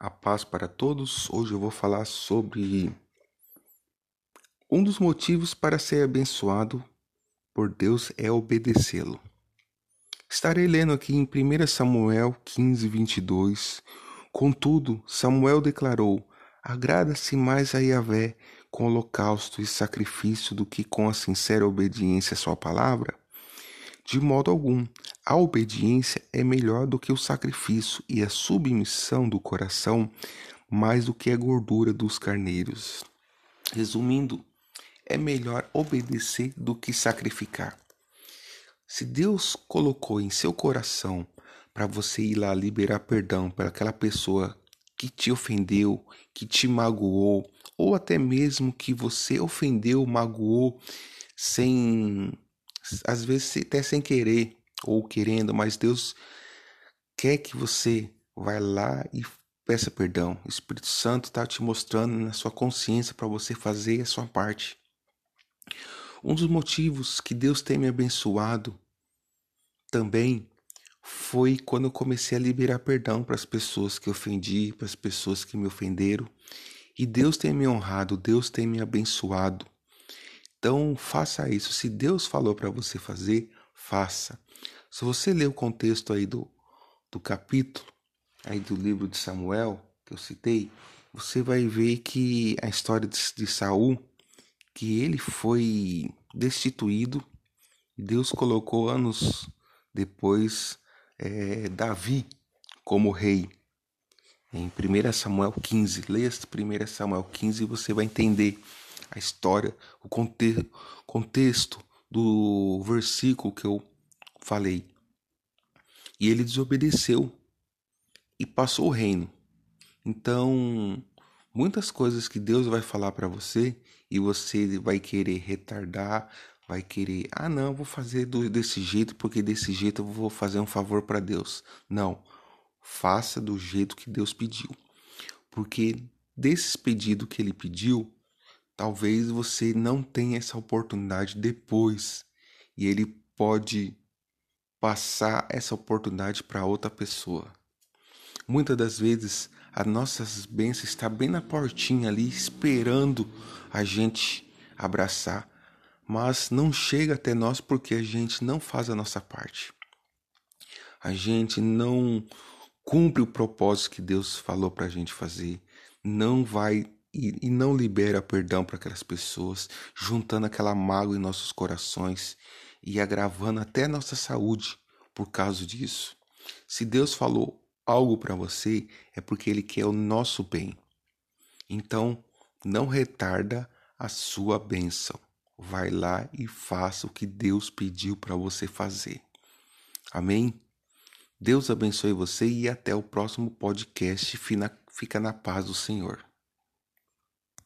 A paz para todos. Hoje eu vou falar sobre um dos motivos para ser abençoado por Deus é obedecê-lo. Estarei lendo aqui em 1 Samuel 15, 22. Contudo, Samuel declarou: Agrada-se mais a Yahvé com holocausto e sacrifício do que com a sincera obediência à sua palavra? De modo algum, a obediência é melhor do que o sacrifício e a submissão do coração mais do que a gordura dos carneiros. Resumindo, é melhor obedecer do que sacrificar. Se Deus colocou em seu coração para você ir lá liberar perdão para aquela pessoa que te ofendeu, que te magoou, ou até mesmo que você ofendeu, magoou sem às vezes até sem querer ou querendo, mas Deus quer que você vá lá e peça perdão. O Espírito Santo está te mostrando na sua consciência para você fazer a sua parte. Um dos motivos que Deus tem me abençoado também foi quando eu comecei a liberar perdão para as pessoas que ofendi, para as pessoas que me ofenderam. E Deus tem me honrado, Deus tem me abençoado. Então, faça isso. Se Deus falou para você fazer, faça. Se você ler o contexto aí do, do capítulo, aí do livro de Samuel, que eu citei, você vai ver que a história de, de Saul, que ele foi destituído, Deus colocou anos depois é, Davi como rei. Em 1 Samuel 15, leia 1 Samuel 15 e você vai entender a história, o conte contexto do versículo que eu falei. E ele desobedeceu e passou o reino. Então, muitas coisas que Deus vai falar para você e você vai querer retardar, vai querer, ah, não, vou fazer do, desse jeito porque desse jeito eu vou fazer um favor para Deus. Não, faça do jeito que Deus pediu. Porque desses pedidos que ele pediu, Talvez você não tenha essa oportunidade depois e ele pode passar essa oportunidade para outra pessoa. Muitas das vezes as nossas bênçãos está bem na portinha ali esperando a gente abraçar, mas não chega até nós porque a gente não faz a nossa parte. A gente não cumpre o propósito que Deus falou para a gente fazer, não vai e, e não libera perdão para aquelas pessoas, juntando aquela mágoa em nossos corações e agravando até nossa saúde por causa disso. Se Deus falou algo para você, é porque Ele quer o nosso bem. Então, não retarda a sua bênção. Vai lá e faça o que Deus pediu para você fazer. Amém? Deus abençoe você e até o próximo podcast. Fica na paz do Senhor.